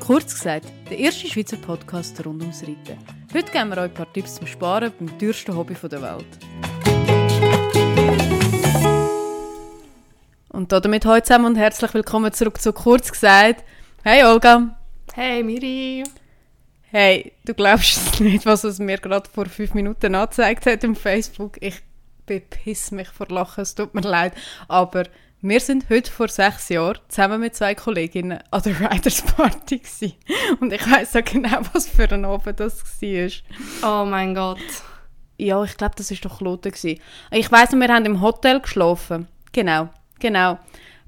Kurz gesagt, der erste Schweizer Podcast rund ums Reiten. Heute geben wir euch ein paar Tipps zum Sparen beim teuersten Hobby der Welt. Und damit heute zusammen und herzlich willkommen zurück zu Kurz gesagt. Hey Olga. Hey Miri. Hey, du glaubst es nicht, was es mir gerade vor fünf Minuten angezeigt hat im Facebook. Ich bepiss mich vor Lachen, es tut mir leid. Aber wir sind heute vor sechs Jahren zusammen mit zwei Kolleginnen an der Riders Party gewesen. Und ich weiß auch genau, was für ein Abend das war. Oh mein Gott. Ja, ich glaube, das war doch Kloten. Gewesen. Ich weiss noch, wir haben im Hotel geschlafen. Genau, genau.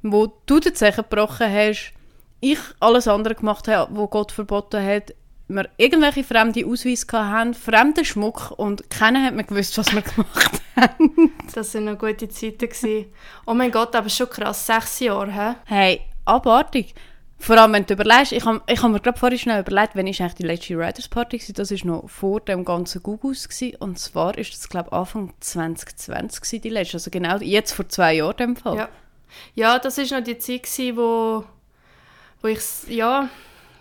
Wo du den Zeichen gebrochen hast, ich alles andere gemacht habe, was Gott verboten hat, wir irgendwelche fremde Ausweise hatten, fremden Schmuck und keiner hat mir gewusst, was wir gemacht haben. das waren noch gute Zeiten. Gewesen. Oh mein Gott, aber schon krass, sechs Jahre, hä? Hey, abartig. Vor allem, wenn du überlegst, ich habe ich hab mir gerade vorhin schnell überlegt, wenn ich eigentlich die letzte Riders Party war, das war noch vor dem ganzen Gugus und zwar ist das, glaube ich, Anfang 2020 gewesen, die letzte, also genau jetzt vor zwei Jahren dem Fall. Ja, ja das war noch die Zeit, gewesen, wo, wo ich, ja,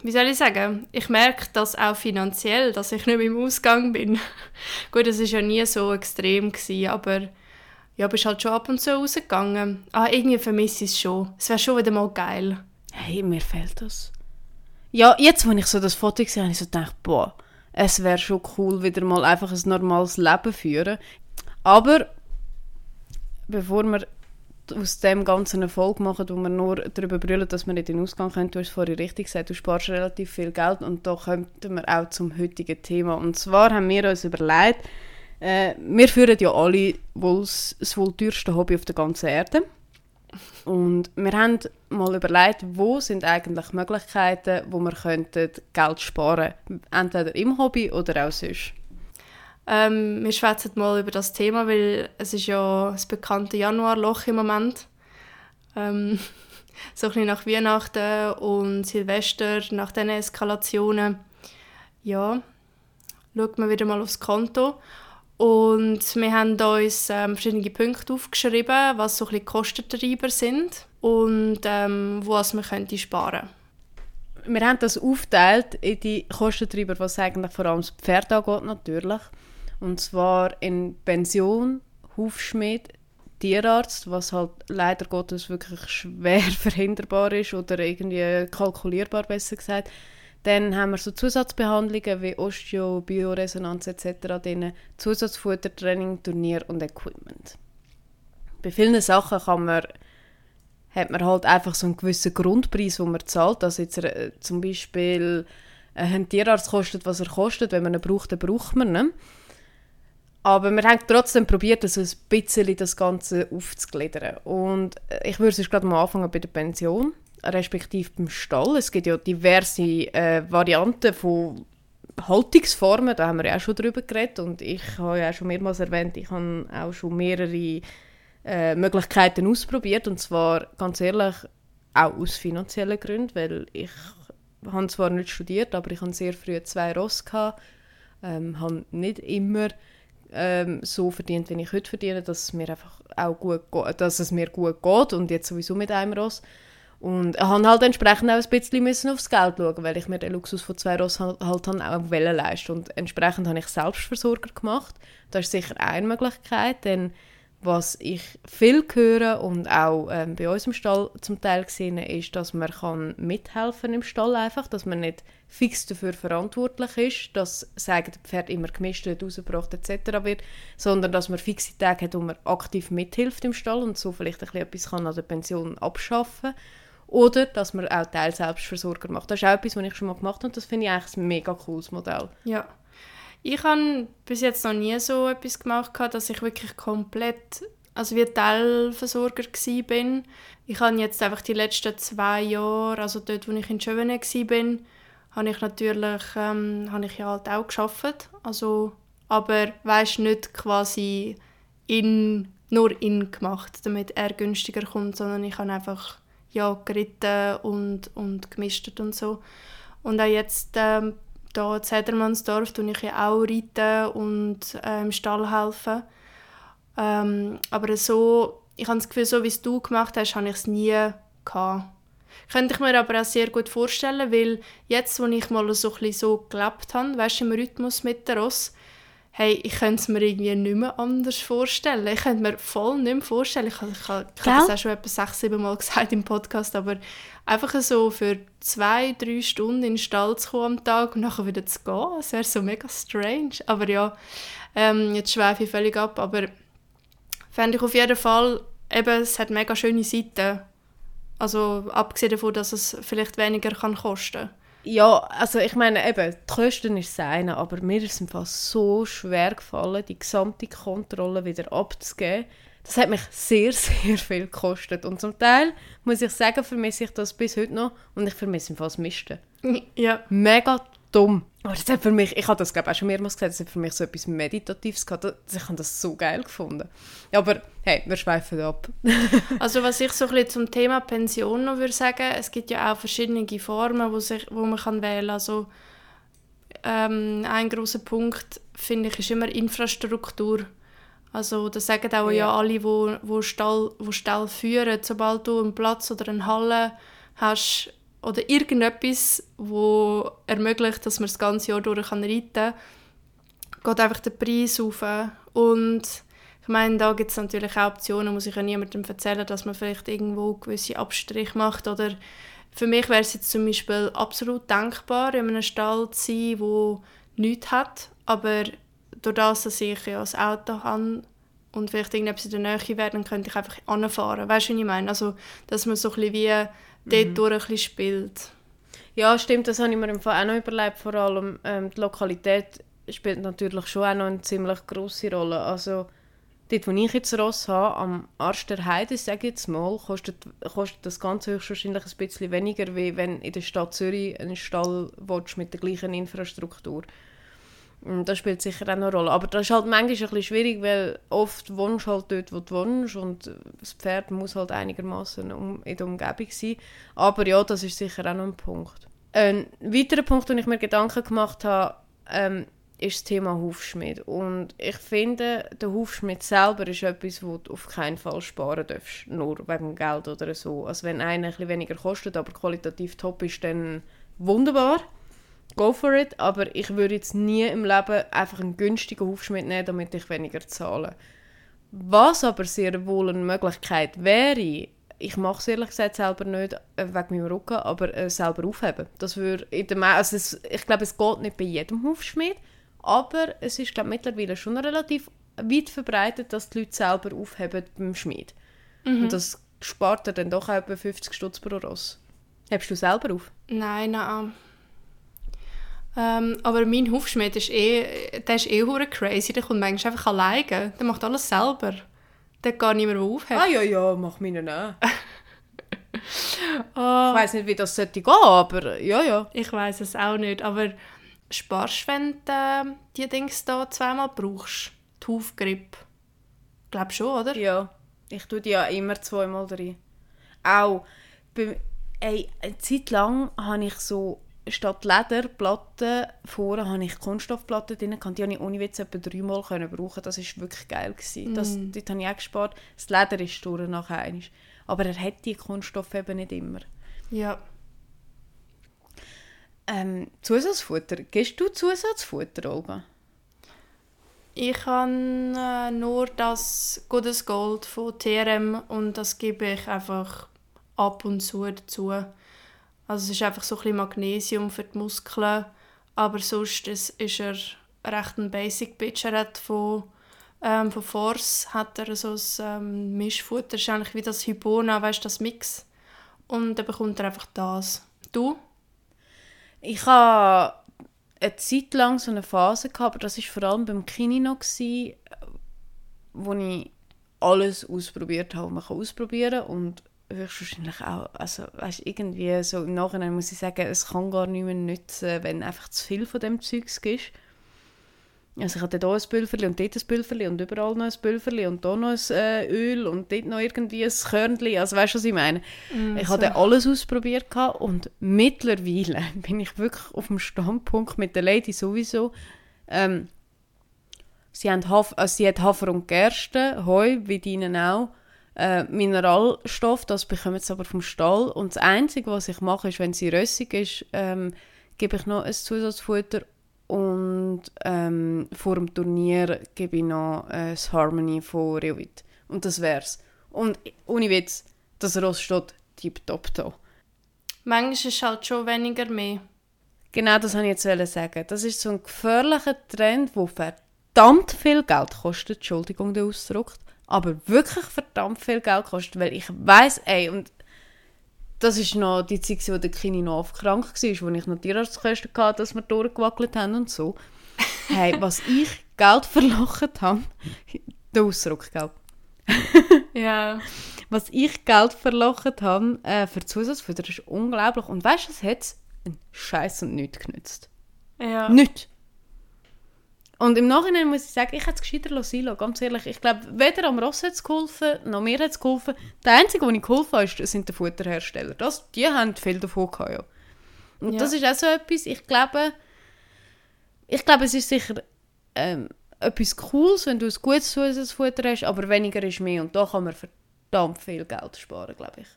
wie soll ich sagen, ich merke das auch finanziell, dass ich nicht mehr im Ausgang bin. Gut, das war ja nie so extrem, gewesen, aber ja, bist halt schon ab und zu rausgegangen. Ah, irgendwie vermisse ich es schon. Es wäre schon wieder mal geil. Hey, mir fehlt das. Ja, jetzt, wenn ich so das Foto gesehen habe ich so gedacht, boah, es wäre schon cool, wieder mal einfach ein normales Leben führen. Aber bevor wir aus dem ganzen Erfolg machen, wo wir nur darüber brüllen, dass wir nicht in den Ausgang können. Du hast vorhin richtig gesagt, du sparst relativ viel Geld und da kommen wir auch zum heutigen Thema. Und zwar haben wir uns überlegt, äh, wir führen ja alle wohl das, wohl teuerste Hobby auf der ganzen Erde. Und wir haben mal überlegt, wo sind eigentlich Möglichkeiten, wo wir Geld sparen könnten. Entweder im Hobby oder auch sonst. Ähm, wir schwätzen mal über das Thema, weil es ist ja das bekannte Januarloch im Moment. Ähm, so ein bisschen nach Weihnachten und Silvester, nach diesen Eskalationen. Ja, schaut man wieder mal aufs Konto. Und wir haben uns ähm, verschiedene Punkte aufgeschrieben, was so ein bisschen Kostentreiber sind und ähm, was man könnte sparen Wir haben das aufgeteilt in die Kostentreiber, was eigentlich vor allem das Pferd angeht, natürlich. Und zwar in Pension, Hufschmied, Tierarzt, was halt leider Gottes wirklich schwer verhinderbar ist oder irgendwie kalkulierbar, besser gesagt. Dann haben wir so Zusatzbehandlungen wie Osteo, Bioresonanz etc., denen Zusatzfuttertraining, Turnier und Equipment. Bei vielen Sachen kann man, hat man halt einfach so einen gewissen Grundpreis, den man zahlt. Also jetzt äh, zum Beispiel äh, ein Tierarzt kostet, was er kostet. Wenn man ihn braucht, dann braucht man ihn. Aber wir haben trotzdem probiert, also ein bisschen das Ganze aufzugliedern. Und äh, ich würde es gerade mal anfangen bei der Pension, respektive beim Stall. Es gibt ja diverse äh, Varianten von Haltungsformen, da haben wir ja auch schon drüber geredet und ich habe ja auch schon mehrmals erwähnt, ich habe auch schon mehrere äh, Möglichkeiten ausprobiert und zwar ganz ehrlich auch aus finanziellen Gründen, weil ich habe zwar nicht studiert, aber ich habe sehr früh zwei Ross gehabt, ähm, habe nicht immer ähm, so verdient, wie ich heute verdiene, dass es mir einfach auch gut dass es mir gut geht und jetzt sowieso mit einem Ross. Und ich habe halt entsprechend auch ein bisschen müssen aufs Geld schauen, weil ich mir den Luxus von zwei Ross halt, halt auch leisten Und entsprechend habe ich Selbstversorger gemacht. Das ist sicher eine Möglichkeit, denn was ich viel höre und auch ähm, bei uns im Stall zum Teil gesehen ist, dass man kann mithelfen im Stall einfach, dass man nicht fix dafür verantwortlich ist, dass sagen das Pferd immer gemischt wird, rausgebracht etc. wird, sondern dass man fixe Tage hat, wo man aktiv mithilft im Stall und so vielleicht ein bisschen etwas kann an der Pension abschaffen oder dass man auch Teil Selbstversorger macht. Das ist auch etwas, was ich schon mal gemacht habe und das finde ich eigentlich ein mega cooles Modell. Ja. Ich habe bis jetzt noch nie so etwas gemacht, dass ich wirklich komplett, also wie Teilversorger war. Ich habe jetzt einfach die letzten zwei Jahre, also dort, wo ich in Schöven war, habe ich natürlich ähm, habe ich halt auch geschafft. Also, aber weißt nicht quasi in, nur in gemacht, damit er günstiger kommt, sondern ich habe einfach ja geritten und, und gemischt und so. Und auch jetzt ähm, hier in Zedermannsdorf tue ich ja auch reiten und äh, im Stall helfen. Ähm, aber so, ich habe das Gefühl, so wie es du gemacht hast, habe ich es nie gehabt. Könnte ich mir aber auch sehr gut vorstellen, weil jetzt, wo ich mal so ein bisschen so gelebt habe, weißt im Rhythmus mit der Ross, hey, ich könnte es mir irgendwie nicht mehr anders vorstellen. Ich könnte mir voll nicht mehr vorstellen, ich, ich, ich, habe das auch schon etwa sechs, sieben Mal gesagt im Podcast, aber einfach so für zwei, drei Stunden in den Stall zu kommen am Tag und nachher wieder zu gehen, das wäre so mega strange. Aber ja, ähm, jetzt schweife ich völlig ab, aber fände ich auf jeden Fall, eben, es hat mega schöne Seiten. Also abgesehen davon, dass es vielleicht weniger kann kosten kann. Ja, also ich meine eben, die Kosten ist das eine, aber mir ist es fast so schwer gefallen, die gesamte Kontrolle wieder abzugeben. Das hat mich sehr, sehr viel gekostet. Und zum Teil, muss ich sagen, vermisse ich das bis heute noch und ich vermisse im fast Misten. Ja. Mega dumm. Aber das hat für mich, ich habe das glaube auch schon mehrmals gesagt, das hat für mich so etwas Meditatives gehabt. Ich habe das so geil gefunden. Aber hey, wir schweifen ab. also was ich so ein bisschen zum Thema Pension noch würde sagen, es gibt ja auch verschiedene Formen, wo, sich, wo man kann wählen kann. Also ähm, ein großer Punkt, finde ich, ist immer Infrastruktur. Also das sagen auch ja, ja alle, wo, wo, Stall, wo Stall führen, sobald du einen Platz oder eine Halle hast, oder irgendetwas, wo ermöglicht, dass man das ganze Jahr durch reiten kann, geht einfach der Preis auf. Und ich meine, da gibt es natürlich auch Optionen, muss ich ja niemandem erzählen, dass man vielleicht irgendwo gewisse Abstriche macht. Oder für mich wäre es jetzt zum Beispiel absolut denkbar, in einem Stall zu sein, der nichts hat, aber durch das, dass ich ja das Auto habe und vielleicht irgendetwas in der Nähe wäre, dann könnte ich einfach anfahren. Weißt du, was ich meine? Also, dass man so ein bisschen wie dort mhm. durch ein spielt. Ja, stimmt, das habe ich mir im Fall auch noch überlegt. Vor allem ähm, die Lokalität spielt natürlich schon auch noch eine ziemlich grosse Rolle. Also dort, wo ich jetzt Ross habe, am Arsch der Heide, sage ich jetzt mal, kostet, kostet das Ganze höchstwahrscheinlich ein bisschen weniger, wie wenn in der Stadt Zürich einen Stall mit der gleichen Infrastruktur willst. Das spielt sicher auch eine Rolle. Aber das ist halt manchmal ein bisschen schwierig, weil oft wohnst du halt dort, wo du wohnst und das Pferd muss halt einigermaßen in der Umgebung sein. Aber ja, das ist sicher auch noch ein Punkt. Ein weiterer Punkt, den ich mir Gedanken gemacht habe, ähm, ist das Thema Hufschmied. Und ich finde, der Hufschmied selber ist etwas, wo du auf keinen Fall sparen darfst, nur wegen Geld oder so. Also wenn einer ein bisschen weniger kostet, aber qualitativ top ist, dann wunderbar go for it, aber ich würde jetzt nie im Leben einfach einen günstigen Hufschmied nehmen, damit ich weniger zahle. Was aber sehr wohl eine Möglichkeit wäre, ich mache es ehrlich gesagt selber nicht äh, wegen meinem Rücken, aber äh, selber aufheben. Das würde in der, also es, ich glaube, es geht nicht bei jedem Hufschmied, aber es ist glaube mittlerweile schon relativ weit verbreitet, dass die Leute selber aufheben beim Schmied. Mhm. Und das spart er dann doch etwa 50 Stutz pro Ross. Hebst du selber auf? Nein, nein. Ähm, aber mein Hufschmied ist eh, der ist eh crazy. Der kommt manchmal einfach alleine. Der macht alles selber. Der geht nicht mehr aufheben. Ah ja, ja, mach meinen auch. oh. Ich weiß nicht, wie das sollte gehen, aber ja, ja. Ich weiß es auch nicht, aber sparst du, wenn du äh, die Dings da zweimal brauchst? Die Hufgrip. Ich glaube schon, oder? Ja, ich tue die ja immer zweimal drin. Auch, bei, ey, eine Zeit lang habe ich so statt Lederplatten vorne hatte ich Kunststoffplatten drin, die konnte ich ohne Witz etwa dreimal brauchen. Das war wirklich geil. Gewesen. Das, mm. Dort habe ich auch gespart. Das Leder ist durch nachher einmal. Aber er hat die Kunststoffe eben nicht immer. Ja. Ähm, Zusatzfutter. Gibst du Zusatzfutter, Olga? Ich habe äh, nur das Gutes Gold von TRM und das gebe ich einfach ab und zu dazu. Also es ist einfach so ein bisschen Magnesium für die Muskeln, aber sonst ist, ist er recht ein Basic Bitch. Er hat von, ähm, von Force hat er so ein ähm, Mischfutter, das ist eigentlich wie das Hybona, weißt du, das Mix. Und dann bekommt er einfach das. Du? Ich habe eine Zeit lang so eine Phase gehabt, aber das war vor allem beim Kini noch, gewesen, wo ich alles ausprobiert habe, was man ausprobieren kann. Und höchstwahrscheinlich auch, also weißt, irgendwie so im Nachhinein muss ich sagen, es kann gar nicht mehr nützen, wenn einfach zu viel von dem Zeugs gibt. Also ich hatte hier ein Pülverli und dort ein Pülverli und überall noch ein Pülverli und hier noch ein äh, Öl und dort noch irgendwie ein Körnchen. Also weißt du, was ich meine? Mm, ich hatte alles ausprobiert und mittlerweile bin ich wirklich auf dem Standpunkt mit der Lady sowieso. Ähm, sie, haben Haf also sie hat Hafer und Gerste, Heu, wie deinen auch äh, Mineralstoff, das bekommen sie aber vom Stall. Und das Einzige, was ich mache, ist, wenn sie rössig ist, ähm, gebe ich noch ein Zusatzfutter und ähm, vor dem Turnier gebe ich noch äh, das Harmony von Reovit. Und das wär's. Und ohne Witz, das Ross steht tiptop da. Manchmal ist es halt schon weniger mehr. Genau das wollte ich jetzt sagen. Das ist so ein gefährlicher Trend, der verdammt viel Geld kostet. Entschuldigung, der Ausdruck aber wirklich verdammt viel Geld kostet, weil ich weiß, ey, und das ist noch die Zeit, wo der Kini noch krank war, wo ich noch Tierarztkosten hatte, dass wir durchgewackelt haben und so. Hey, was ich Geld verlocht habe, der Ausdruck, gell? ja. Was ich Geld verlocht habe äh, für Zusatzfutter, ist unglaublich. Und weißt du, es hat einen Scheiß und nichts genützt. Ja. Nichts. Und im Nachhinein muss ich sagen, ich hätte es gescheiter sein Ganz ehrlich, ich glaube, weder am Ross hat es geholfen, noch mir hat es geholfen. Der Einzige, der geholfen hat, sind die Futterhersteller. Das, die haben viel davon gehabt, ja. Und ja. das ist auch so etwas, ich glaube, ich glaube, es ist sicher ähm, etwas Cooles, wenn du ein gutes Zusatzfutter hast, aber weniger ist mehr. Und da kann man verdammt viel Geld sparen, glaube ich.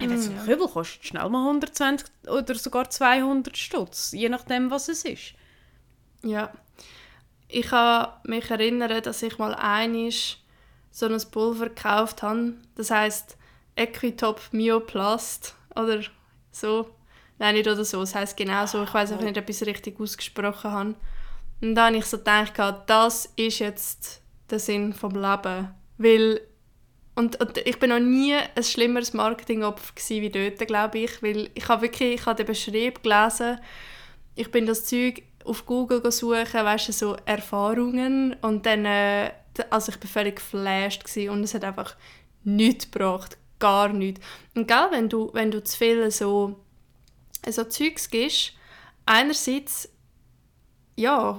Ich weiß nicht, Kübel kostet schnell mal 120 oder sogar 200 Stutz, je nachdem, was es ist. Ja. Ich kann mich erinnern, dass ich mal einig so ein Pulver gekauft habe. Das heißt Equitop Myoplast oder so. Nein, nicht oder so. Das heißt genau so. Ich weiß auch nicht, ob ich es richtig ausgesprochen habe. Und dann habe ich so gedacht, das ist jetzt der Sinn vom Leben. Weil und, und, ich bin noch nie ein schlimmeres Marketingopfer wie dort, glaube ich, weil ich habe wirklich, ich habe den Beschrieb gelesen, ich bin das Zeug auf Google suchen, weißt du, so Erfahrungen und dann, äh, also ich war völlig geflasht und es hat einfach nichts gebracht, gar nichts. Und gell, wenn du, wenn du zu viel so, so Zeugs gibst, einerseits, ja,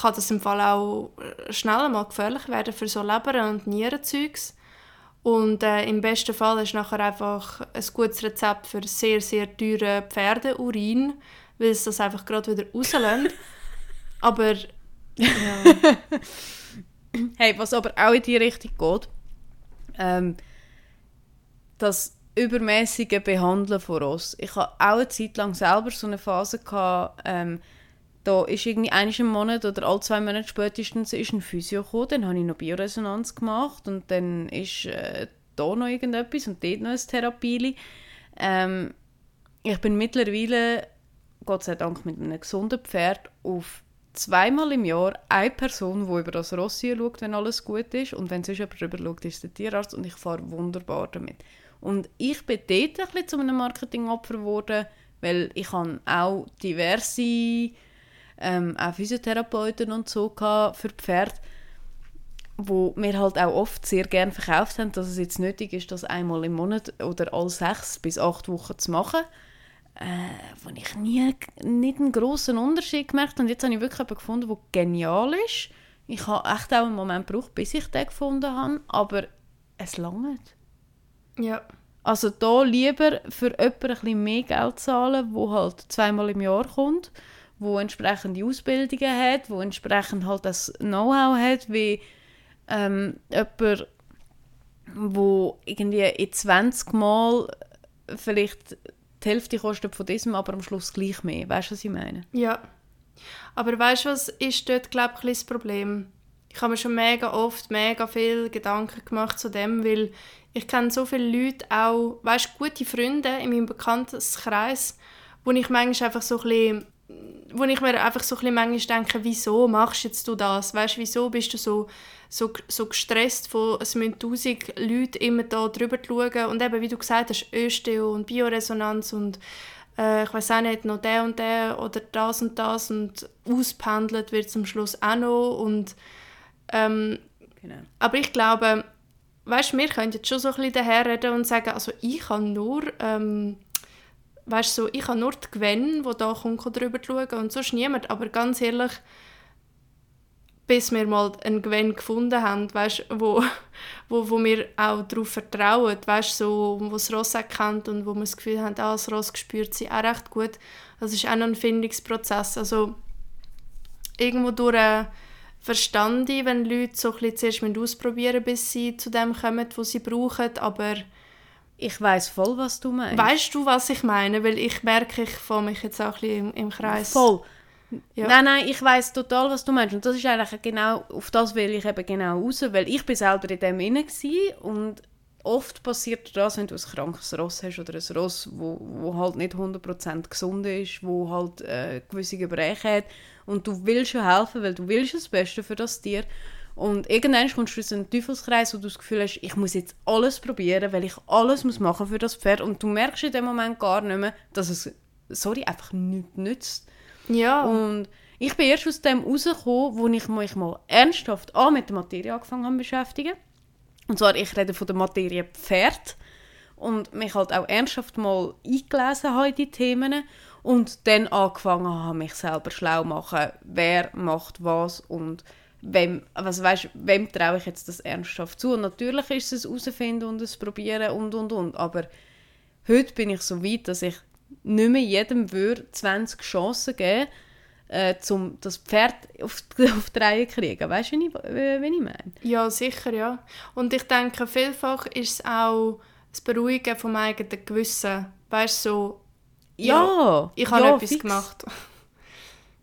kann das im Fall auch schnell mal gefährlich werden für so Leber- und Nierenzeugs. Und äh, im besten Fall ist nachher einfach ein gutes Rezept für sehr, sehr teure Pferdeurin, weil es das einfach gerade wieder rauslässt. aber ja. hey, was aber auch in die Richtung geht, ähm, das übermäßige Behandeln von Ross. Ich hatte auch eine Zeit lang selber so eine Phase gehabt, ähm, da ist irgendwie einmal im Monat oder alle zwei Monate spätestens ist ein Physio gekommen, dann habe ich noch Bioresonanz gemacht und dann ist äh, da noch irgendetwas und dort noch ein Therapie. Ähm, ich bin mittlerweile Gott sei Dank mit einem gesunden Pferd auf zweimal im Jahr eine Person, die über das Ross schaut, wenn alles gut ist. Und wenn sonst jemand drüber schaut, ist der Tierarzt. Und ich fahre wunderbar damit. Und ich bin dort ein bisschen zu einem Marketingopfer geworden, weil ich habe auch diverse ähm, auch Physiotherapeuten und so für Pferde, wo mir halt auch oft sehr gerne verkauft haben, dass es jetzt nötig ist, das einmal im Monat oder alle sechs bis acht Wochen zu machen äh, wo ich nie nicht einen großen Unterschied gemerkt habe. Und jetzt habe ich wirklich jemanden gefunden, der genial ist. Ich habe echt auch einen Moment gebraucht, bis ich den gefunden habe, aber es langt. Ja. Also da lieber für jemanden ein bisschen mehr Geld zahlen, wo halt zweimal im Jahr kommt, wo entsprechende Ausbildungen hat, wo entsprechend halt das Know-how hat, wie ähm, jemand, wo irgendwie in 20 Mal vielleicht die Hälfte kostet von diesem, aber am Schluss gleich mehr. Weißt du, was ich meine? Ja. Aber weißt du, was ist dort, glaube ich, das Problem? Ich habe mir schon mega oft mega viel Gedanken gemacht zu dem, weil ich kenne so viele Leute, auch, weißt du, gute Freunde in meinem Bekanntenkreis, wo ich manchmal einfach so ein bisschen wo ich mir einfach so ein manchmal denke, wieso machst jetzt du das? Weißt, wieso bist du so, so, so gestresst von, es müssen tausend Leute immer da drüber schauen und eben, wie du gesagt hast, Östeo und Bioresonanz und äh, ich weiß auch nicht, noch der und der oder das und das und auspendelt wird zum Schluss auch noch und ähm, genau. aber ich glaube, weißt, wir können jetzt schon so ein bisschen daherreden und sagen, also ich kann nur ähm, weißt so, ich habe nur die Gwen, die da kommt, drüber schauen und sonst niemand. Aber ganz ehrlich, bis wir mal einen Gwen gefunden haben, weißt, wo, wo, wo wir auch darauf vertrauen, weißt, so, wo das Ross kennt und wo wir das Gefühl haben, ah, das Ross spürt sie auch recht gut. Das ist auch noch ein Findungsprozess. Also irgendwo durch äh, verstand ich, wenn Leute so ein bisschen zuerst ausprobieren bis sie zu dem kommen, was sie brauchen, aber ich weiß voll, was du meinst. Weißt du, was ich meine? Weil ich merke, ich fahre mich jetzt auch ein bisschen im, im Kreis. Voll. Ja. Nein, nein, ich weiß total, was du meinst. Und das ist eigentlich genau, auf das will ich eben genau raus, weil ich bin selber in dem inne und oft passiert das, wenn du ein krankes Ross hast oder ein Ross, wo, wo halt nicht 100% gesund ist, wo halt äh, gewisse Gebrechen hat und du willst schon helfen, weil du willst das Beste für das Tier und irgendwann kommst du in einen Teufelskreis, wo du das Gefühl hast, ich muss jetzt alles probieren, weil ich alles muss machen für das Pferd und du merkst in dem Moment gar nicht mehr, dass es, sorry, einfach nichts nützt. Ja. Und ich bin erst aus dem rausgekommen, wo ich mich mal ernsthaft an mit der Materie angefangen habe beschäftigen. Und zwar, ich rede von der Materie Pferd und mich halt auch ernsthaft mal eingelesen habe in die Themen und dann angefangen habe, mich selber schlau zu machen, wer macht was und wem, also weißt, wem traue ich jetzt das ernsthaft zu? Und natürlich ist es herausfinden und es probieren und und und, aber heute bin ich so weit, dass ich nicht mehr jedem würde 20 Chancen geben äh, um das Pferd auf, auf die Reihe zu kriegen. Weißt du, wie ich, wie ich meine? Ja, sicher, ja. Und ich denke, vielfach ist es auch das Beruhigen vom eigenen Gewissen. Weißt du, so, ja, ja ich habe ja, etwas fix. gemacht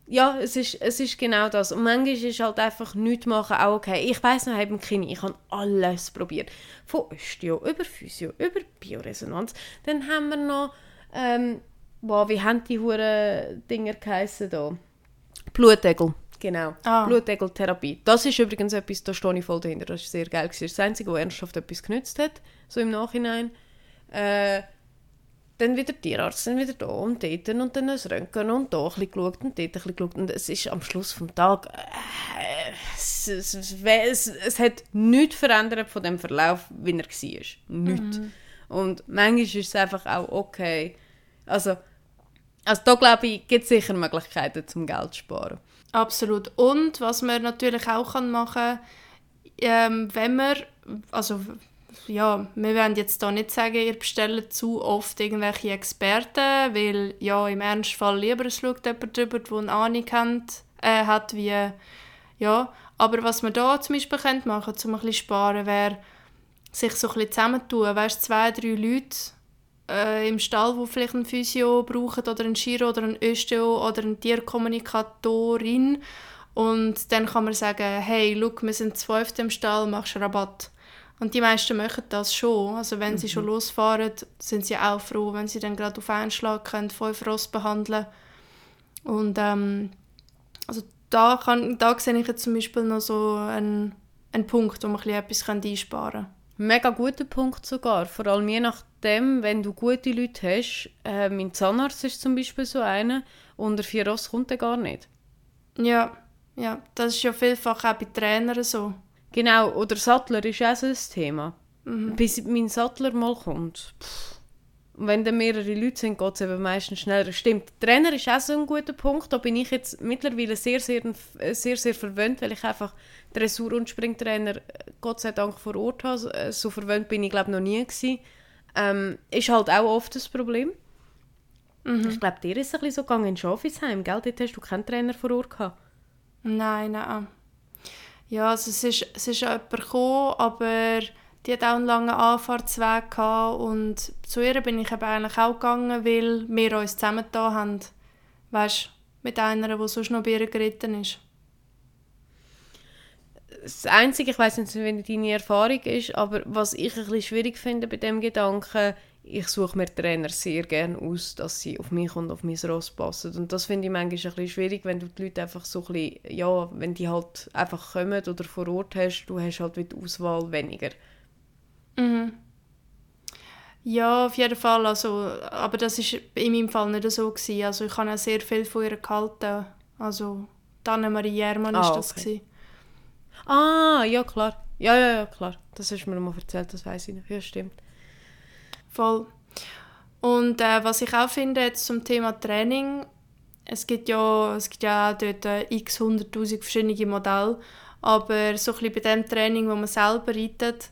ja, es ist, es ist genau das. Und manchmal ist halt einfach nichts machen auch okay. Ich weiss noch, im Kini, ich habe alles probiert. Von Osteo, über Physio, über Bioresonanz. Dann haben wir noch, ähm, wow, wie haben die Huren Dinger geheissen da? Blutegel. Genau, ah. Blutegeltherapie. Das ist übrigens etwas, da stehe ich voll dahinter. Das war sehr geil. Das ist das Einzige, was ernsthaft etwas genützt hat, so im Nachhinein. Äh, dann wieder Tierarzt, dann wieder da und dort und dann ein Röntgen und da ein bisschen geschaut und dort ein bisschen geschaut. Und es ist am Schluss des Tages, äh, es, es, es, es, hat nichts verändert von dem Verlauf, wie er war. Nichts. Mhm. Und manchmal ist es einfach auch okay. Also, also da glaube ich, gibt es sicher Möglichkeiten, zum Geld zu sparen. Absolut. Und was man natürlich auch machen kann, ähm, wenn man, also ja, wir werden jetzt da nicht sagen, ihr bestellt zu oft irgendwelche Experten, weil ja, im Ernstfall lieber schaut jemand drüber, der eine Ahnung hat, äh, hat, wie, ja, aber was man da zum Beispiel machen könnte, um ein bisschen sparen, wäre, sich so ein bisschen zusammentun, weißt zwei, drei Leute äh, im Stall, die vielleicht einen Physio brauchen oder einen Chiro oder einen Östeo oder eine Tierkommunikatorin. Und dann kann man sagen, hey, look, wir sind zwölf im Stall, machst Rabatt. Und die meisten machen das schon. Also wenn mhm. sie schon mhm. losfahren, sind sie auch froh, wenn sie dann gerade auf einen Schlag können, fünf Ross behandeln Und ähm, also da, kann, da sehe ich jetzt zum Beispiel noch so einen, einen Punkt, wo man etwas einsparen kann. Mega guter Punkt sogar. Vor allem je nachdem, wenn du gute Leute hast. Äh, mein Zahnarzt ist zum Beispiel so einer. Unter vier Ross kommt er gar nicht. Ja, ja, das ist ja vielfach auch bei Trainern so. Genau, oder Sattler ist auch so ein Thema. Mhm. Bis mein Sattler mal kommt. Und wenn dann mehrere Leute sind, geht es eben meistens schneller. Stimmt, Trainer ist auch so ein guter Punkt. Da bin ich jetzt mittlerweile sehr, sehr, sehr, sehr verwöhnt, weil ich einfach Dressur- und Springtrainer äh, Gott sei Dank vor Ort habe. Äh, so verwöhnt bin ich, glaube noch nie gewesen. Ähm, ist halt auch oft das Problem. Mhm. Ich glaube, dir ist es ein bisschen so gegangen in Schafisheim, gell? Dort hast du keinen Trainer vor Ort gehabt. Nein, nein. Ja, also es ist, es ist jemand gekommen, aber die hat auch einen langen Anfahrtsweg gehabt und zu ihr bin ich eben eigentlich auch gegangen, weil wir uns zusammen da haben. Weißt mit einer, die sonst noch bei ihr geritten ist. Das Einzige, ich weiß nicht, wie deine Erfahrung ist, aber was ich ein bisschen schwierig finde bei dem Gedanken, ich suche mir Trainer sehr gerne aus, dass sie auf mich und auf mein Ross passen. Und das finde ich manchmal ein bisschen schwierig, wenn du die Leute einfach so ein bisschen, ja, wenn die halt einfach kommen oder vor Ort hast, du hast halt die Auswahl weniger. Mhm. Ja, auf jeden Fall. Also, aber das war in meinem Fall nicht so. Gewesen. Also ich habe auch sehr viel von ihr gehalten. Also Annemarie Jermann war ah, das. Gewesen. Ah, ja klar. Ja, ja, ja, klar. Das hast du mir mal erzählt, das weiß ich noch. Ja, stimmt. Voll. Und äh, was ich auch finde jetzt zum Thema Training, es gibt ja, es gibt ja auch dort äh, x hunderttausend verschiedene Modelle, aber so ein bisschen bei dem Training, wo man selber reitet,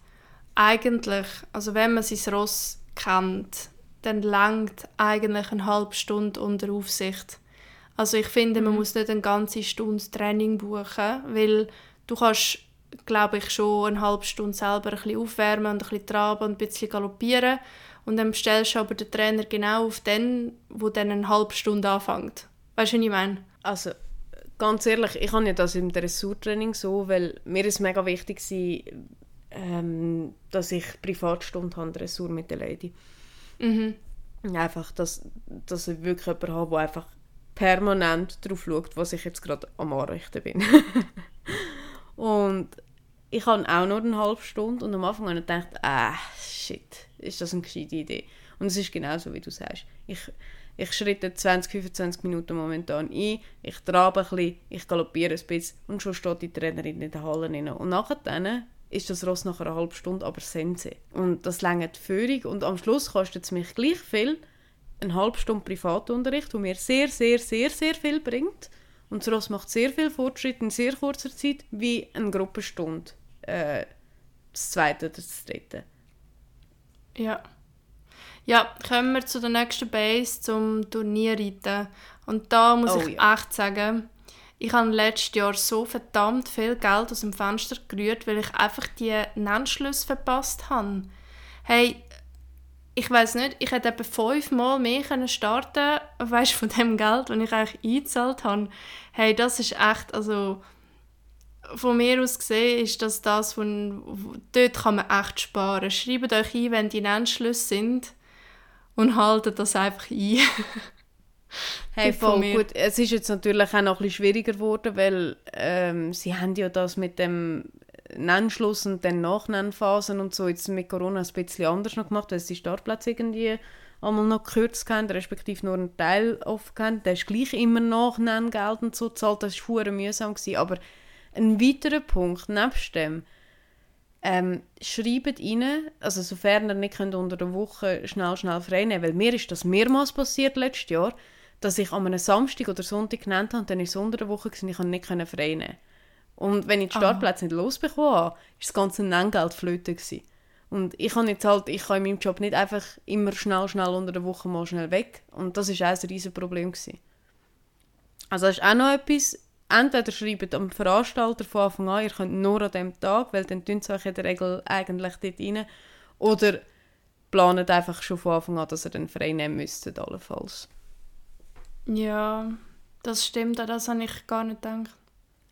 eigentlich, also wenn man sein Ross kennt, dann langt eigentlich eine halbe Stunde unter Aufsicht. Also ich finde, man muss nicht eine ganze Stunde Training buchen, weil du kannst, glaube ich, schon eine halbe Stunde selber ein bisschen aufwärmen und ein bisschen traben und ein bisschen galoppieren und dann stellst du aber den Trainer genau auf den, wo dann eine halbe Stunde anfängt. Weißt du, was ich meine? Also, ganz ehrlich, ich habe ja das im Dressurtraining so, weil mir ist mega wichtig war, ähm, dass ich Privatstunden habe, Dressur mit der Lady. Mhm. Einfach, dass, dass ich wirklich jemanden habe, der einfach permanent darauf schaut, was ich jetzt gerade am Anrichten bin. und ich habe auch nur eine halbe Stunde und am Anfang habe ich gedacht, ah, shit, ist das eine gescheite Idee? Und es ist genauso, wie du sagst. Ich, ich schritte 20, 25 Minuten momentan ein, ich trabe ein bisschen, ich galoppiere ein bisschen und schon steht die Trainerin in der Halle rein. Und nachher ist das Ross nach einer halben Stunde aber Sense. Und das längert die Führung und am Schluss kostet es mich gleich viel, eine halbe Stunde Privatunterricht, der mir sehr, sehr, sehr, sehr viel bringt. Und das Ross macht sehr viel Fortschritt in sehr kurzer Zeit, wie eine Gruppenstunde. Äh, das zweite oder das dritte. Ja. Ja, kommen wir zu der nächsten Base, zum Turnierreiten. Und da muss oh, ich ja. echt sagen, ich habe letztes Jahr so verdammt viel Geld aus dem Fenster gerührt, weil ich einfach die Nennschlüsse verpasst habe. Hey, ich weiß nicht, ich hätte etwa fünfmal mehr können starten weißt, von dem Geld, das ich eigentlich eingezahlt habe. Hey, das ist echt, also von mir aus gesehen ist das das, von, dort kann man echt sparen. Schreibt euch ein, wenn die Nennschlüsse sind und haltet das einfach ein. hey, voll gut. Es ist jetzt natürlich auch noch ein bisschen schwieriger geworden, weil ähm, sie haben ja das mit dem Nennschluss und dann Nachnennphasen und so jetzt mit Corona ein bisschen anders noch gemacht, weil sie Startplätze irgendwie einmal noch gekürzt haben, respektive nur einen Teil offen haben. Der ist gleich immer Nachnenngeld und so gezahlt, das war mühsam. Gewesen. Aber ein weiterer Punkt, nebst dem, ähm, schreibt rein, also sofern ihr nicht könnt unter der Woche schnell, schnell frei nehmen weil mir ist das mehrmals passiert letztes Jahr, dass ich an einem Samstag oder Sonntag genannt habe und dann war es unter der Woche und ich konnte nicht frei nehmen. Und wenn ich die Startplätze nicht losbekommen habe, war das ganze Nenngeld flöten. Und ich kann jetzt halt, ich kann in meinem Job nicht einfach immer schnell, schnell unter der Woche mal schnell weg. Und das war auch ein riesiges Problem. Gewesen. Also das ist auch noch etwas, entweder schreibt am Veranstalter von Anfang an, ihr könnt nur an dem Tag, weil dann tun sie euch in der Regel eigentlich dort rein. Oder planet einfach schon von Anfang an, dass ihr dann frei nehmen müsstet, allenfalls. Ja, das stimmt, das habe ich gar nicht gedacht.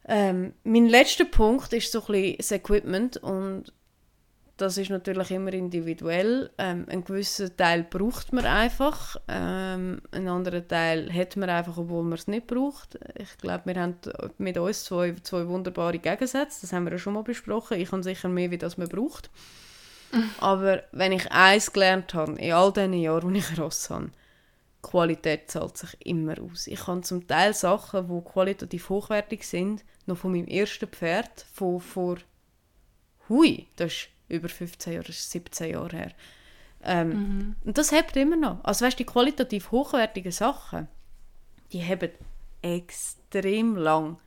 Ähm, mein letzter Punkt ist so ein bisschen das Equipment und das ist natürlich immer individuell. Ähm, einen gewissen Teil braucht man einfach, ähm, einen anderen Teil hat man einfach, obwohl man es nicht braucht. Ich glaube, wir haben mit uns zwei, zwei wunderbare Gegensätze, das haben wir ja schon mal besprochen. Ich habe sicher mehr, wie das man braucht. Aber wenn ich eins gelernt habe, in all diesen Jahren, die ich Ross habe, Qualität zahlt sich immer aus. Ich habe zum Teil Sachen, die qualitativ hochwertig sind, noch von meinem ersten Pferd, von vor, hui, das ist über 15 oder 17 Jahre her. Ähm, mhm. Und das hebt immer noch. Also weißt, die qualitativ hochwertigen Sachen, die haben extrem lang.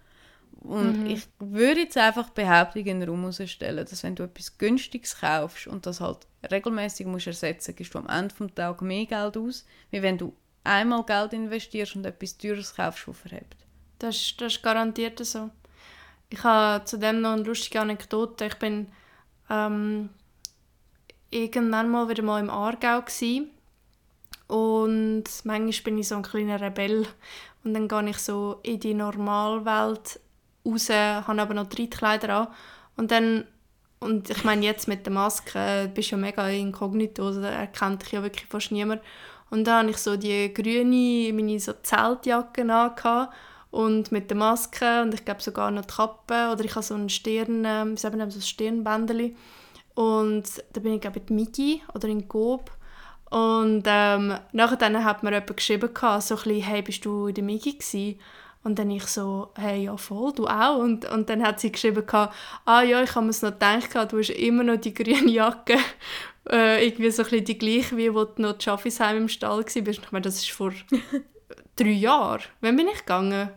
Und mhm. ich würde jetzt einfach Behauptungen in den Raum stellen, dass wenn du etwas Günstiges kaufst und das halt regelmäßig musst ersetzen, gibst du am Ende des Tages mehr Geld aus, wie wenn du einmal Geld investierst und etwas Teures kaufst, das verhebt. Das, das ist garantiert so. Ich habe zudem noch eine lustige Anekdote. Ich bin ähm, irgendwann mal wieder mal im Aargau gewesen. und manchmal bin ich so ein kleiner Rebell und dann gehe ich so in die Normalwelt raus, habe aber noch Dreitkleider an und dann und ich meine jetzt mit der Maske bist du ja mega inkognito, da erkennt dich ja wirklich fast niemand und dann habe ich so die grüne, meine so Zeltjacke an und mit der Maske und ich glaube sogar noch die Kappe oder ich habe so ein Stirn, äh, wie so ein Stirnbändeli und da bin ich glaube in Migi oder in Gob und ähm, nachher dann hat mir jemand geschrieben, so ein bisschen, hey, bist du in der Migi gewesen? Und dann ich so, hey, ja voll, du auch. Und, und dann hat sie geschrieben, ah ja, ich habe mir noch gedacht, du hast immer noch die grüne Jacke. Äh, irgendwie so ein bisschen die gleiche, wie wo du noch in Schaffisheim im Stall warst. Ich meine, das ist vor drei Jahren. Wann bin ich gegangen?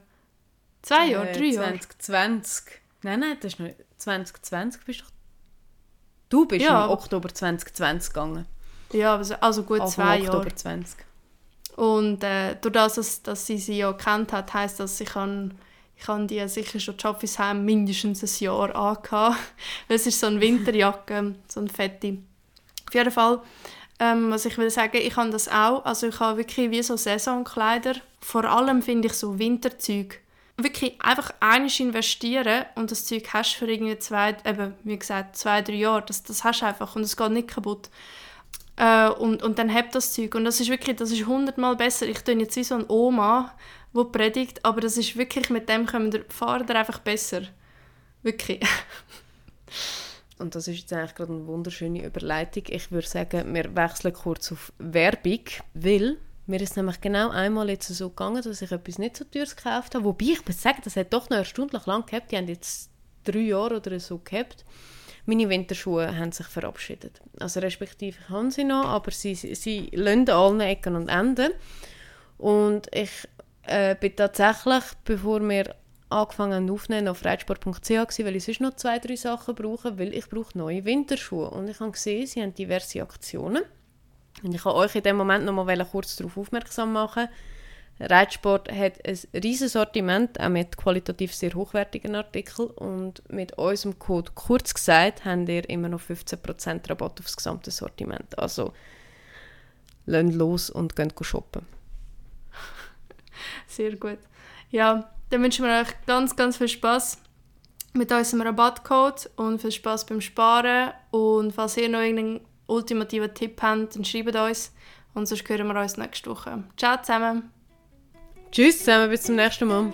Zwei äh, Jahre, drei Jahre? 2020. Nein, nein, das ist noch 2020 bist du Du bist ja. im Oktober 2020 gegangen. Ja, also, also gut Anfang zwei Oktober Jahre. 20. Und äh, durch das, dass, dass sie sie ja kennt hat, heisst das, ich kann ich habe die sicher schon Jobfisheim mindestens ein Jahr angehabt. es ist so eine Winterjacke, so eine fette. Auf jeden Fall, ähm, was ich will sagen, ich habe das auch. Also ich habe wirklich wie so Saisonkleider. Vor allem finde ich so Winterzeug. Wirklich einfach einiges investieren und das Zeug hast du für irgendwie zwei, eben, wie gesagt, zwei, drei Jahre. Das, das hast du einfach und es geht nicht kaputt. Äh, und, und dann habt das Zeug. Und das ist wirklich, das ist hundertmal besser. Ich tue jetzt wie so eine Oma, die predigt, aber das ist wirklich, mit dem kommen der Fahrer einfach besser. Wirklich. Und das ist jetzt eigentlich gerade eine wunderschöne Überleitung. Ich würde sagen, wir wechseln kurz auf Werbung, weil mir ist nämlich genau einmal jetzt so gegangen, dass ich etwas nicht so teures gekauft habe. Wobei ich muss sagen, das hat doch noch erstaunlich lang gehabt. Die haben jetzt drei Jahre oder so gehabt. Meine Winterschuhe haben sich verabschiedet. Also respektive ich habe sie noch, aber sie, sie, sie lassen allen Ecken und Enden. Und ich äh, bin tatsächlich, bevor wir angefangen haben aufzunehmen, auf reitsport.ch weil ich sonst noch zwei, drei Sachen brauche, weil ich brauche neue Winterschuhe. Und ich habe gesehen, sie haben diverse Aktionen. Und ich kann euch in dem Moment noch mal kurz darauf aufmerksam machen. Reitsport hat ein riesiges Sortiment, auch mit qualitativ sehr hochwertigen Artikeln. Und mit unserem Code kurz gesagt, habt ihr immer noch 15% Rabatt auf das gesamte Sortiment. Also, lasst los und geht shoppen. Sehr gut. Ja, dann wünschen wir euch ganz, ganz viel Spaß mit unserem Rabattcode und viel Spaß beim Sparen. Und falls ihr noch irgendeinen ultimativen Tipp habt, dann schreibt uns. Und sonst hören wir uns nächste Woche. Ciao zusammen. Tschüss zusammen, bis zum nächsten Mal.